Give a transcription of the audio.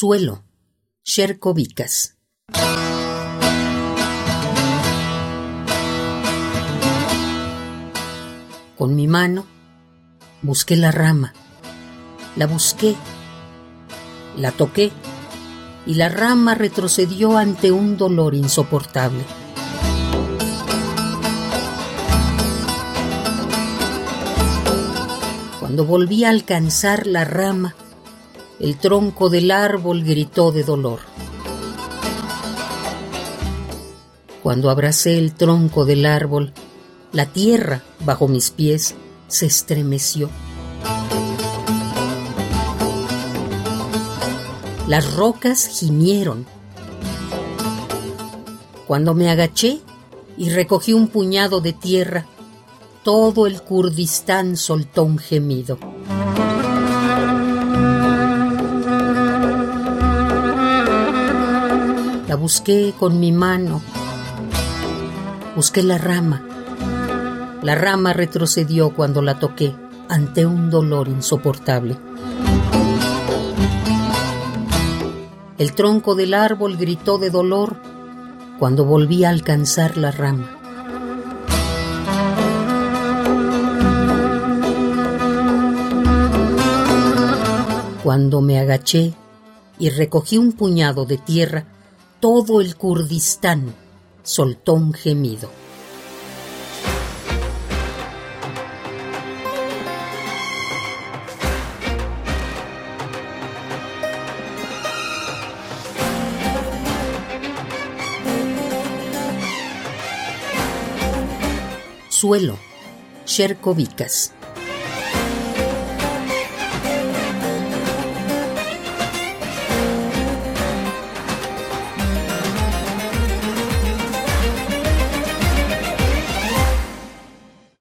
Suelo, Sherkovicas. Con mi mano busqué la rama, la busqué, la toqué y la rama retrocedió ante un dolor insoportable. Cuando volví a alcanzar la rama, el tronco del árbol gritó de dolor. Cuando abracé el tronco del árbol, la tierra bajo mis pies se estremeció. Las rocas gimieron. Cuando me agaché y recogí un puñado de tierra, todo el Kurdistán soltó un gemido. Busqué con mi mano. Busqué la rama. La rama retrocedió cuando la toqué ante un dolor insoportable. El tronco del árbol gritó de dolor cuando volví a alcanzar la rama. Cuando me agaché y recogí un puñado de tierra, todo el Kurdistán soltó un gemido. Suelo, Sherkovicas.